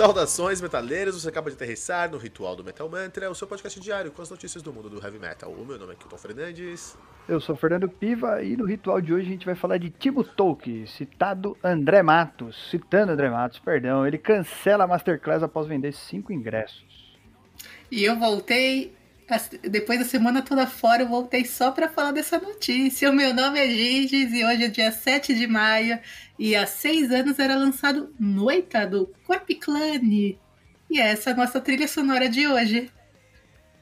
Saudações, metaleiros! Você acaba de aterrissar no Ritual do Metal Mantra, o seu podcast diário com as notícias do mundo do heavy metal. O meu nome é Kilton Fernandes. Eu sou Fernando Piva e no ritual de hoje a gente vai falar de Timo Tolkien, citado André Matos, citando André Matos, perdão, ele cancela a Masterclass após vender cinco ingressos. E eu voltei depois da semana toda fora, eu voltei só para falar dessa notícia. O meu nome é Giges e hoje é dia 7 de maio. E há seis anos era lançado Noita do Corpiclane. E essa é a nossa trilha sonora de hoje.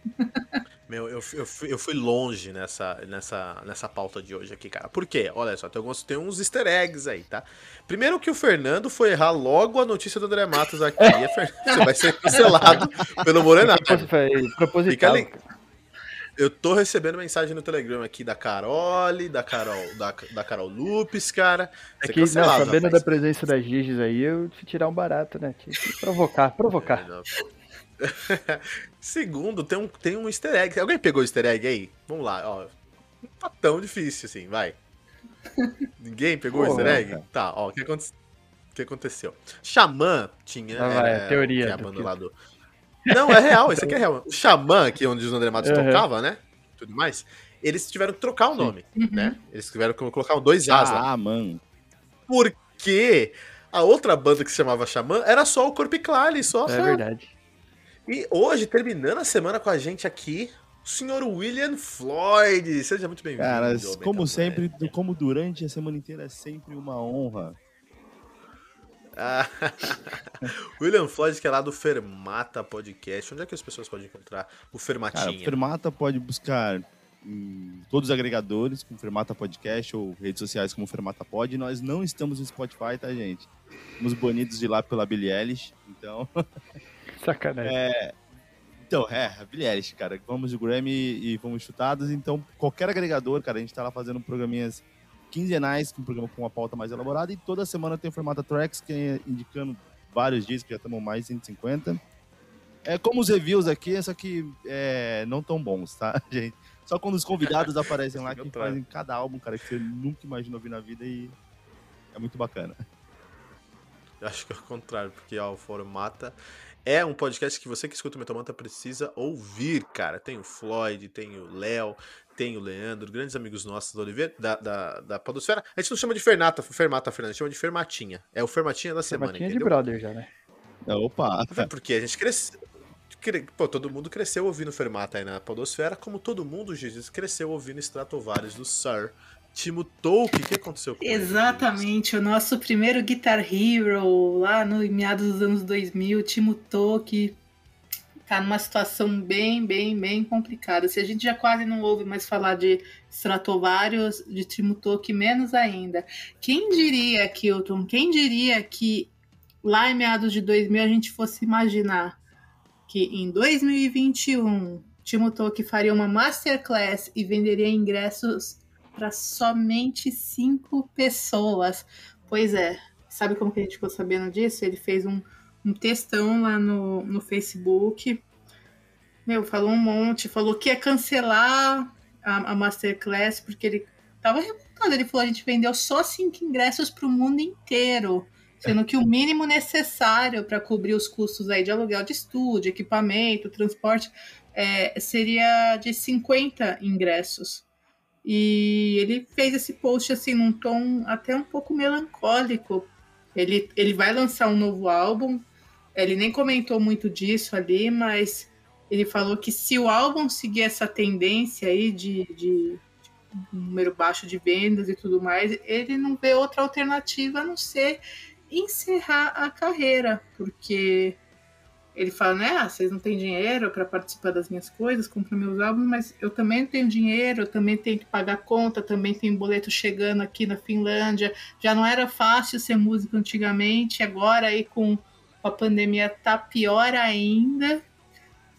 Meu, eu, eu, fui, eu fui longe nessa, nessa, nessa pauta de hoje aqui, cara. Por quê? Olha só, tem, alguns, tem uns easter eggs aí, tá? Primeiro que o Fernando foi errar logo a notícia do André Matos aqui. Você vai ser cancelado pelo Morenato. Proposital. Eu tô recebendo mensagem no Telegram aqui da Carole, da Carol, da, da Carol Lupes, cara. Aqui, não, sabendo rapaz. da presença das Giges aí, eu te tirar um barato, né? Te provocar, provocar. É, não, Segundo, tem um, tem um easter egg. Alguém pegou o easter egg aí? Vamos lá, ó. Não tá tão difícil assim, vai. Ninguém pegou o easter egg? Cara. Tá, ó, o que, aconte... o que aconteceu? Xamã tinha. Ah, vai, é, teoria. Que é a banda lá do... Não, é real, esse aqui é real. O Xamã, aqui onde os André Matos uhum. tocava, né? Tudo mais. Eles tiveram que trocar o nome, uhum. né? Eles tiveram que colocar dois As lá. Ah, mano. Porque a outra banda que se chamava Xamã era só o Corpiclali, só. É verdade. E hoje, terminando a semana com a gente aqui, o senhor William Floyd. Seja muito bem-vindo. Cara, como sempre, como durante a semana inteira, é sempre uma honra. Ah, William Floyd, que é lá do Fermata Podcast. Onde é que as pessoas podem encontrar o Fermatinha? Cara, o Fermata pode buscar em todos os agregadores, como Fermata Podcast ou redes sociais como Fermata Pod. Nós não estamos no Spotify, tá, gente? Fomos banidos de lá pela Billie Eilish, então... Sacanagem. É, então, é, a Billie Eilish, cara. Vamos de Grammy e fomos chutados. Então, qualquer agregador, cara, a gente tá lá fazendo programinhas quinzenais, um programa com uma pauta mais elaborada. E toda semana tem o formato Tracks, que é indicando vários dias, que já estamos mais de 150. É como os reviews aqui, só que é, não tão bons, tá, gente? Só quando os convidados aparecem lá, que fazem cada álbum, cara, que você nunca imaginou ouvir na vida e é muito bacana. Acho que é o contrário, porque ó, o Formata é um podcast que você que escuta o Metamanta precisa ouvir, cara. Tem o Floyd, tem o Léo, tem o Leandro, grandes amigos nossos da Oliveira, da, da, da Podosfera. A gente não chama de Fernata, Fermata, Fernanda, chama de Fermatinha. É o Fermatinha da semana, Fermatinha entendeu? de brother já, né? Opa! Porque a gente cresceu... Pô, todo mundo cresceu ouvindo Fermata aí na Podosfera, como todo mundo, Jesus, cresceu ouvindo Stratovarius do Sir Timo Tolkien, o que aconteceu com Exatamente, ele? o nosso primeiro Guitar Hero, lá no meados dos anos 2000, Timo Tolkien tá numa situação bem, bem, bem complicada. Se a gente já quase não ouve mais falar de Stratovarius, de Timo Tolkien, menos ainda. Quem diria, Kilton, quem diria que lá em meados de 2000 a gente fosse imaginar que em 2021 Timo Tolkien faria uma masterclass e venderia ingressos para somente cinco pessoas. Pois é, sabe como que a gente ficou sabendo disso? Ele fez um, um textão lá no, no Facebook. Meu, falou um monte, falou que ia cancelar a, a Masterclass, porque ele tava revoltado. Ele falou: a gente vendeu só cinco ingressos para o mundo inteiro. Sendo que o mínimo necessário para cobrir os custos aí de aluguel de estúdio, equipamento, transporte, é, seria de 50 ingressos. E ele fez esse post assim num tom até um pouco melancólico. Ele, ele vai lançar um novo álbum. Ele nem comentou muito disso ali, mas ele falou que se o álbum seguir essa tendência aí de, de, de número baixo de vendas e tudo mais, ele não vê outra alternativa a não ser encerrar a carreira, porque ele fala, né? Ah, vocês não têm dinheiro para participar das minhas coisas, comprar meus álbuns, mas eu também tenho dinheiro, eu também tenho que pagar conta, também tenho boleto chegando aqui na Finlândia. Já não era fácil ser músico antigamente, agora aí com a pandemia tá pior ainda.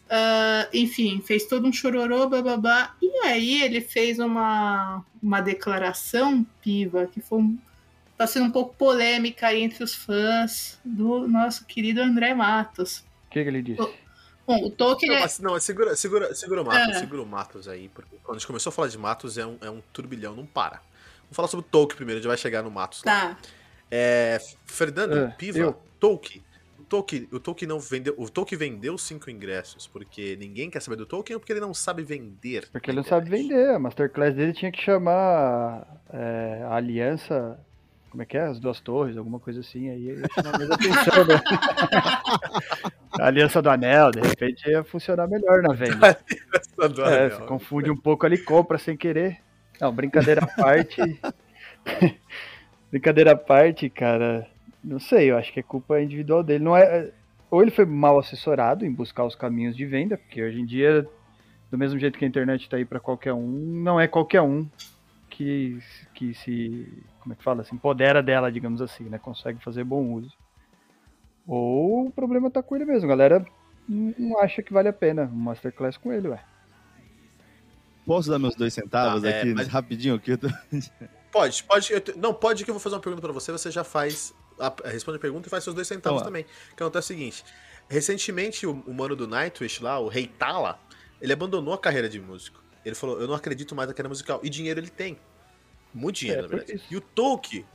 Uh, enfim, fez todo um chororô, bababá. E aí ele fez uma, uma declaração, Piva, que foi tá sendo um pouco polêmica entre os fãs do nosso querido André Matos. O que, que, ele disse? Bom, o Tolkien. Não, é- mas, não, segura, segura, segura o Matos, é. segura o Matos aí, porque quando a gente começou a falar de Matos é um, é um turbilhão, não para. Vamos falar sobre o Tolkien primeiro, a gente vai chegar no Matos tá. lá. É, Fernando é, Piva, eu. Tolkien. o Tolkien, o Tolkien não vendeu, o Tolkien vendeu cinco ingressos porque ninguém quer saber do Tolkien ou porque ele não sabe vender? Porque ele não sabe vender. A Masterclass dele tinha que chamar é, a aliança. Como é que é? As duas torres, alguma coisa assim. Aí chamar mais atenção, né? a aliança do anel, de repente ia funcionar melhor na venda. É, se confunde um pouco ali, compra sem querer. Não, brincadeira à parte. brincadeira à parte, cara. Não sei, eu acho que é culpa individual dele. Não é, ou ele foi mal assessorado em buscar os caminhos de venda, porque hoje em dia, do mesmo jeito que a internet está aí para qualquer um, não é qualquer um que, que se, como é que fala, se empodera dela, digamos assim, né? Consegue fazer bom uso. Ou o problema tá com ele mesmo, galera não acha que vale a pena um masterclass com ele, ué. Posso dar meus dois centavos ah, é, aqui, mas... rapidinho? Aqui tô... Pode, pode. Eu, não, pode que eu vou fazer uma pergunta para você, você já faz a, responde a pergunta e faz seus dois centavos também. Que acontece é o seguinte: recentemente, o, o mano do Nightwish lá, o Rei Tala, ele abandonou a carreira de músico. Ele falou: Eu não acredito mais na carreira musical. E dinheiro ele tem. Muito dinheiro, é, na verdade. E o Tolkien.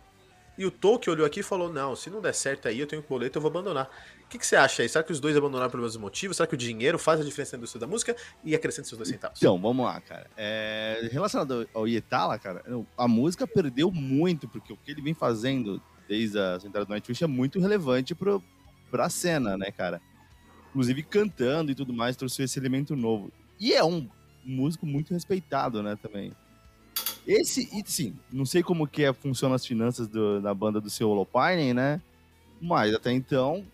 E o Tolkien olhou aqui e falou: Não, se não der certo aí, eu tenho boleto, eu vou abandonar. O que, que você acha aí? Será que os dois abandonaram pelos mesmos motivos? Será que o dinheiro faz a diferença na indústria da música? E acrescenta seus dois centavos. Então, vamos lá, cara. É, relacionado ao Ietala, cara, a música perdeu muito, porque o que ele vem fazendo desde a entrada do Nightwish é muito relevante pro, pra cena, né, cara? Inclusive cantando e tudo mais, trouxe esse elemento novo. E é um músico muito respeitado, né, também. Esse, e sim, não sei como que é, funcionam as finanças do, da banda do seu Holopine, né? Mas até então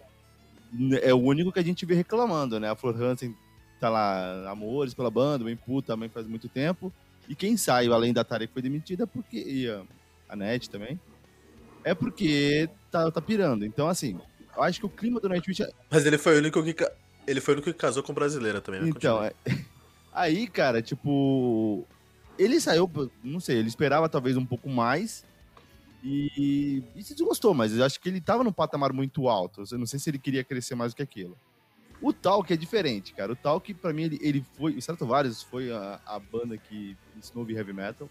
é o único que a gente vê reclamando, né? A Flor Hansen tá lá, amores pela banda, bem puta também faz muito tempo. E quem saiu, além da que foi demitida, porque. E a, a Net também é porque tá, tá pirando. Então, assim, eu acho que o clima do Nightwish. É... Mas ele foi o único que. Ele foi o único que casou com brasileira também, né? Então, é... aí, cara, tipo. Ele saiu, não sei, ele esperava talvez um pouco mais. E, e se desgostou, mas eu acho que ele tava num patamar muito alto. Eu não sei se ele queria crescer mais do que aquilo. O Talk é diferente, cara. O Talk, pra mim, ele, ele foi. O Stratovarius foi a, a banda que ensinou o heavy metal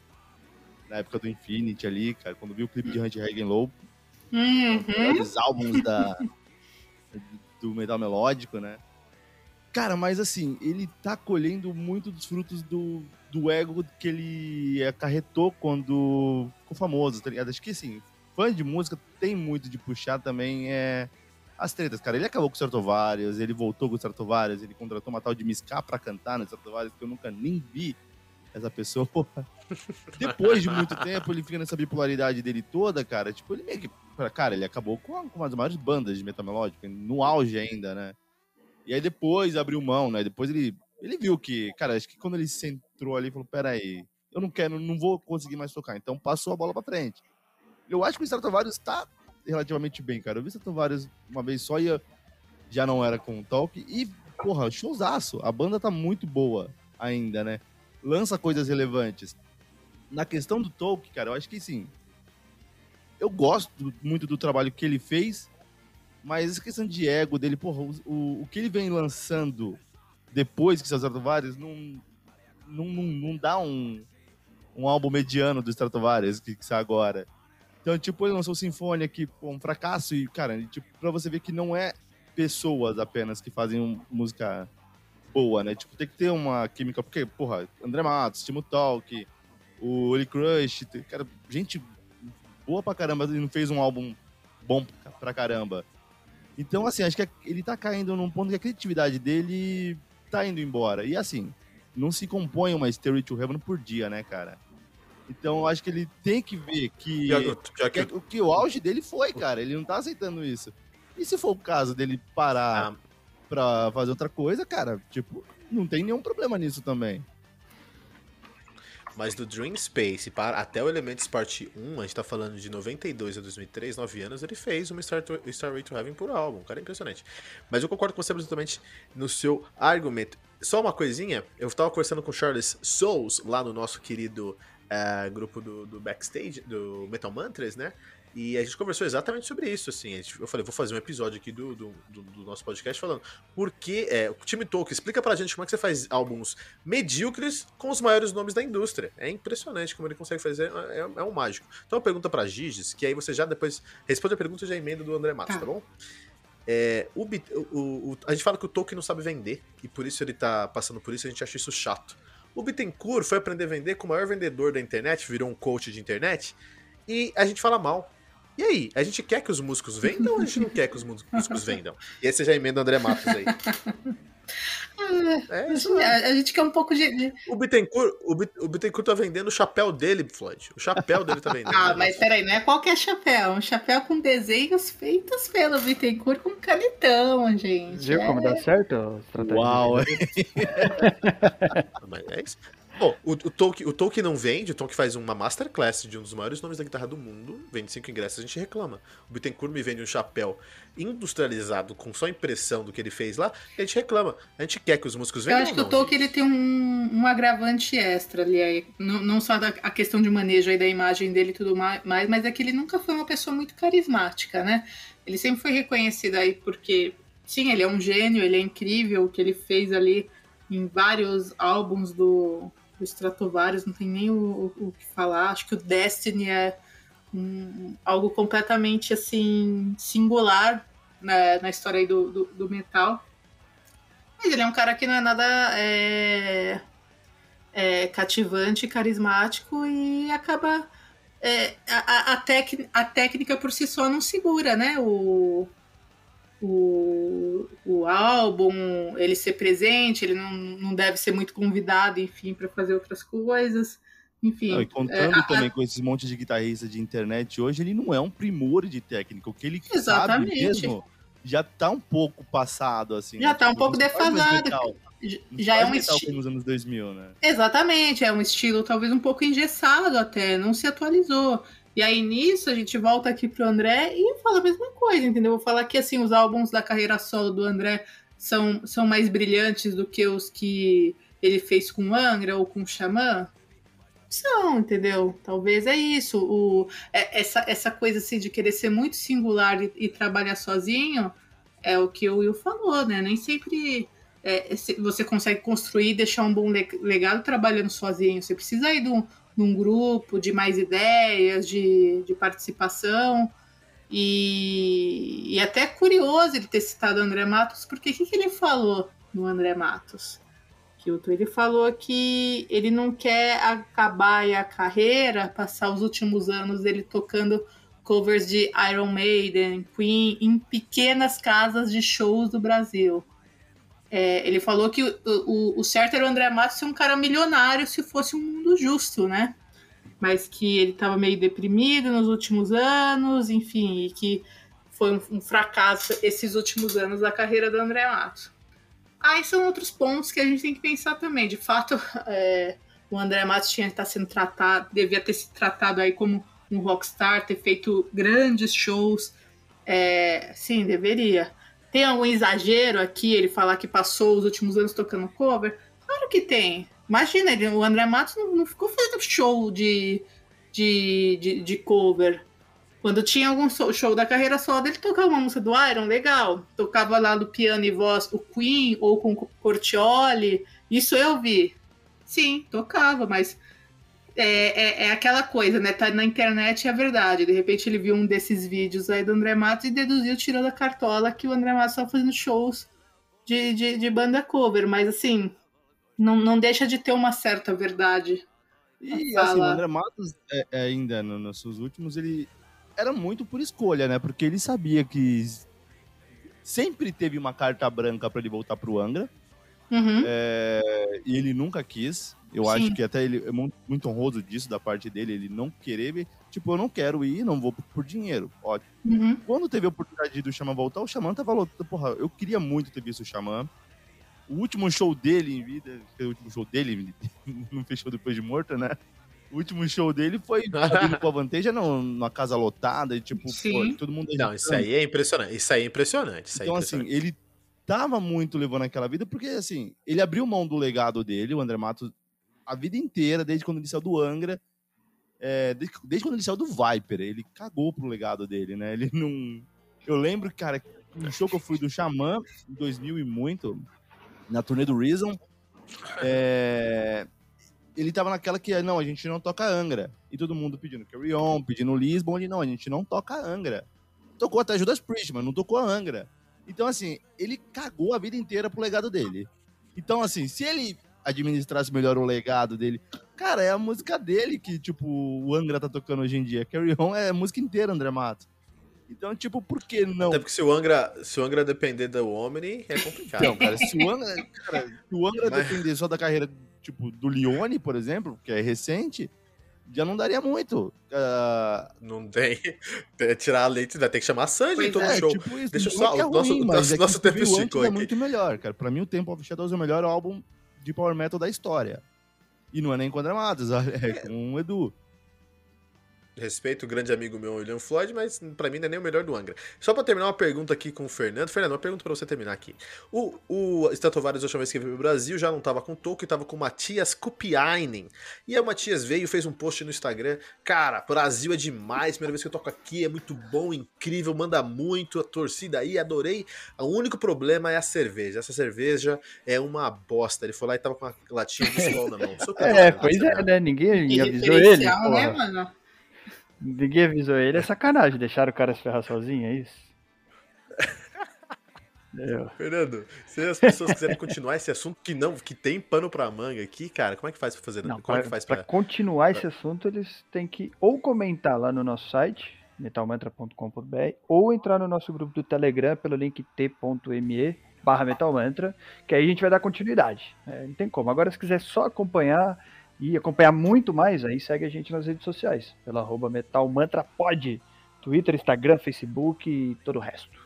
na época do Infinity ali, cara, quando vi o clipe de Hunt Hagen Low, uhum. os álbuns da, do metal melódico, né? Cara, mas assim, ele tá colhendo muito dos frutos do, do ego que ele acarretou quando ficou famoso, tá ligado? Acho que assim, fã de música tem muito de puxar também é, as tretas, cara. Ele acabou com o Sartovarius, ele voltou com o Sartovarius, ele contratou uma tal de Misca pra cantar no Sartovarius, que eu nunca nem vi essa pessoa. Depois de muito tempo, ele fica nessa bipolaridade dele toda, cara. Tipo, ele meio que. Cara, ele acabou com, uma das maiores bandas de metal melódico, no auge ainda, né? E aí depois abriu mão, né? Depois ele, ele viu que, cara, acho que quando ele se ali, falou: peraí, eu não quero, não vou conseguir mais tocar. Então passou a bola pra frente. Eu acho que o Stratovarius tá relativamente bem, cara. Eu vi o Stratovarius uma vez só e já não era com o Talk. E, porra, showzaço. A banda tá muito boa ainda, né? lança coisas relevantes. Na questão do Tolkien, cara, eu acho que sim. Eu gosto muito do trabalho que ele fez, mas essa questão de ego dele, porra, o, o que ele vem lançando depois que se Stratovarius não, não, não, não dá um, um álbum mediano do Stratovarius que, que sai agora. Então, tipo, ele lançou Sinfonia, que pô, um fracasso, e, cara, tipo, pra você ver que não é pessoas apenas que fazem um, música boa, né? Tipo, tem que ter uma química, porque, porra, André Matos, Timo Talk, o Oli Crush, cara, gente boa pra caramba, ele não fez um álbum bom pra caramba. Então, assim, acho que ele tá caindo num ponto que a criatividade dele tá indo embora. E, assim, não se compõe uma Stereo to Heaven por dia, né, cara? Então, acho que ele tem que ver que, já que, que, que o auge dele foi, cara. Ele não tá aceitando isso. E se for o caso dele parar ah pra fazer outra coisa, cara, tipo, não tem nenhum problema nisso também. Mas do Dream Space para até o Elements Part 1, a gente tá falando de 92 a 2003, 9 anos, ele fez uma Star Starway to Heaven por álbum, cara, é impressionante. Mas eu concordo com você absolutamente no seu argumento. Só uma coisinha, eu tava conversando com o Charles Souls, lá no nosso querido uh, grupo do, do Backstage, do Metal Mantras, né? E a gente conversou exatamente sobre isso, assim. Gente, eu falei, vou fazer um episódio aqui do, do, do, do nosso podcast falando porque é, o time Tolkien explica pra gente como é que você faz álbuns medíocres com os maiores nomes da indústria. É impressionante como ele consegue fazer, é, é um mágico. Então, uma pergunta pra Giges, que aí você já depois responde a pergunta e já emenda do André Matos, tá, tá bom? É, o, o- o- a gente fala que o Tolkien não sabe vender, e por isso ele tá passando por isso, a gente acha isso chato. O Bittencourt foi aprender a vender com o maior vendedor da internet, virou um coach de internet, e a gente fala mal. E aí, a gente quer que os músicos vendam ou a gente não quer que os músicos vendam? E aí você já emenda o André Matos aí. É, isso A, é. a gente quer um pouco de. de- O Bittencourt, o, Bit, o Bittencourt tá vendendo o chapéu dele, Floyd. O chapéu dele tá vendendo. Ah, mas peraí, não é qualquer chapéu. Um chapéu com desenhos feitos pelo Bittencourt com canetão, gente. Viu É. como dá certo a estratégia? Uau, Mas é isso. Bom, o, o, Tolkien, o Tolkien não vende, o Tolkien faz uma masterclass de um dos maiores nomes da guitarra do mundo, vende cinco ingressos, a gente reclama. O Bittencourt me vende um chapéu industrializado com só impressão do que ele fez lá, e a gente reclama. A gente quer que os músicos Eu vendam acho que o Tolkien ele tem um, um agravante extra ali, aí. Não, não só da, a questão de manejo aí da imagem dele e tudo mais, mas é que ele nunca foi uma pessoa muito carismática, né? Ele sempre foi reconhecido aí porque, sim, ele é um gênio, ele é incrível, o que ele fez ali em vários álbuns do, do Stratovarius, não tem nem o, o- o que falar. Acho que o Destiny é um- algo completamente, assim, singular né, na história do, do, do metal. Mas ele é um cara que não é nada é, é, cativante, carismático e acaba. é, a, a- a tec- a técnica por si só não segura, né? O, o, o álbum, ele ser presente, ele não, não deve ser muito convidado, enfim, para fazer outras coisas. Enfim. Não, e contando é, a- também com esses montes de guitarristas de internet hoje, ele não é um primor de técnica. O que ele Exatamente. sabe mesmo já tá um pouco passado, assim. Já né? tá um pouco faz mais defasado. já é um estilo. nos anos 2000, né? Exatamente, é um estilo talvez um pouco engessado até, não se atualizou. E aí nisso a gente volta aqui pro André e fala a mesma coisa, entendeu? Vou falar que assim, os álbuns da carreira solo do André são, são mais brilhantes do que os que ele fez com Angra ou com Xamã. São, entendeu? Talvez é isso. O, é- essa, essa coisa assim de querer ser muito singular e, e trabalhar sozinho é o que o Will falou, né? Nem sempre é, se- você consegue construir e deixar um bom le- legado trabalhando sozinho. Você precisa ir de um, de um grupo, de mais ideias, de, de participação. E, e até curioso ele ter citado o André Matos, porque o que, que ele falou no André Matos? Kilton, ele falou que ele não quer acabar a carreira, passar os últimos anos dele tocando covers de Iron Maiden, Queen, em pequenas casas de shows do Brasil. É, ele falou que o, o, o certo era o André Matos ser um cara milionário se fosse um mundo justo, né? Mas que ele estava meio deprimido nos últimos anos, enfim, e que foi um, um fracasso esses últimos anos da carreira do André Matos. Aí são outros pontos que a gente tem que pensar também. De fato, é, o André Matos tinha estar sendo tratado, devia ter se tratado aí como um rockstar, ter feito grandes shows. É, sim, deveria. Tem algum exagero aqui, ele falar que passou os últimos anos tocando cover? Claro que tem. Imagina, ele, o André Matos não, não ficou fazendo show de, de, de, de cover. Quando tinha algum show da carreira solo, ele tocava uma música do Iron, legal. Tocava lá no piano e voz o Queen ou com Cortioli. Isso eu vi. Sim, tocava, mas é, é, é aquela coisa, né? Tá na internet é a verdade. De repente ele viu um desses vídeos aí do André Matos e deduziu, tirou da cartola que o André Matos estava fazendo shows de, de, de banda cover. Mas assim, não, não deixa de ter uma certa verdade. E Fala. assim, o André Matos, é, é, ainda no- nos seus últimos, ele era muito por escolha, né? Porque ele sabia que sempre teve uma carta branca para ele voltar pro Angra. Uhum. é, e ele nunca quis. Eu Sim. acho que até ele é mu- muito honroso disso da parte dele, ele não querer ver. Tipo, eu não quero ir, não vou por, dinheiro. Ótimo. Uhum. Quando teve a oportunidade do Xamã voltar, o Xamã tava lotado. Porra, eu queria muito ter visto o Xamã. O último show dele em vida, que é o último show dele, não fechou depois de morto, né? O último show dele foi abrindo com a Vanteja não, numa casa lotada, e tipo, pô, todo mundo Não, isso aí é impressionante. Isso aí é impressionante. Isso aí é então, assim, impressionante. ele tava muito levando aquela vida, porque, assim, ele abriu mão do legado dele, o André Matos, a vida inteira, desde quando ele saiu do Angra, é, desde, desde quando ele saiu do Viper, ele cagou pro legado dele, né? Ele não... Eu lembro, cara, um show que eu fui do Xamã, em 2000 e muito, na turnê do Reason, é, ele tava naquela que, não, a gente não toca Angra. E todo mundo pedindo Carry On, pedindo Lisbon, ele, não, a gente não toca Angra. Tocou até Judas Priest, mas não tocou a Angra. Então, assim, ele cagou a vida inteira pro legado dele. Então, assim, se ele administrasse melhor o legado dele, cara, é a música dele que, tipo, o Angra tá tocando hoje em dia. Carry On é a música inteira, André Matos. Então, tipo, por que não? Até porque se o Angra, se o Angra depender do Omni, é complicado. Não, cara, se o Angra, cara, se o Angra Mas- depender só da carreira, tipo, do Lione, por exemplo, que é recente, já não daria muito. Ah, Não tem. Tirar a leite, vai ter que chamar a em todo é, show. tipo isso. Deixa só- é é o nosso- ruim, nosso- é nosso tempo é aqui. muito melhor, cara. Pra mim, o Temple of Shadows é o melhor álbum de power metal da história. E não é nem com Matos, é com o Edu. Respeito o grande amigo meu, William Floyd, mas pra mim não é nem o melhor do Angra. Só pra terminar uma pergunta aqui com o Fernando. Fernando, uma pergunta pra você terminar aqui. O, o Stratovarius, a última vez que veio pro Brasil, já não tava com e tava com o Matias Kupiainen. E aí o Matias veio e fez um post no Instagram. Cara, Brasil é demais, primeira vez que eu toco aqui, é muito bom, incrível, manda muito, a torcida aí, adorei. O único problema é a cerveja. Essa cerveja é uma bosta. Ele foi lá e tava com uma latinha de sol na mão. É, pois é, sabe? né? Ninguém avisou ele. né, mano? Ninguém avisou ele. É sacanagem deixar o cara se ferrar sozinho, é isso? Eu. Fernando, se as pessoas quiserem continuar esse assunto que não, que tem pano pra manga aqui, cara, como é que faz pra fazer? Não, como é pra, que faz pra pra... continuar esse assunto, eles têm que ou comentar lá no nosso site, metalmantra.com.br, ou entrar no nosso grupo do Telegram pelo link t.me barra metalmantra, que aí a gente vai dar continuidade. É, não tem como. Agora, se quiser só acompanhar e acompanhar muito mais, aí segue a gente nas redes sociais, pelo arroba metalmantrapod, Twitter, Instagram, Facebook e todo o resto.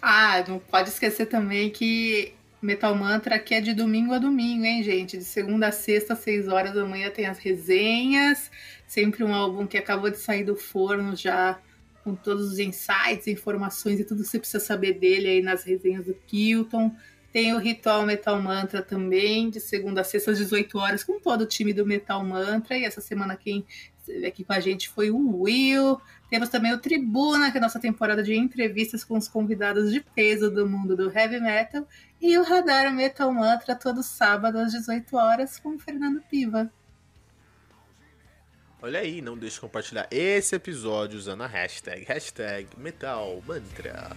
Ah, não pode esquecer também que Metal Mantra aqui é de domingo a domingo, hein, gente? De segunda a sexta, às 6 horas da manhã, tem as resenhas. Sempre um álbum que acabou de sair do forno já com todos os insights, informações e tudo que você precisa saber dele aí nas resenhas do Kilton. Tem o Ritual Metal Mantra também, de segunda a sexta às 18 horas, com todo o time do Metal Mantra. E essa semana quem aqui com a gente foi o Will. Temos também o Tribuna, que é a nossa temporada de entrevistas com os convidados de peso do mundo do heavy metal. E o Radar Metal Mantra, todo sábado às 18 horas, com o Fernando Piva. Olha aí, não deixe de compartilhar esse episódio usando a hashtag, hashtag Metal Mantra.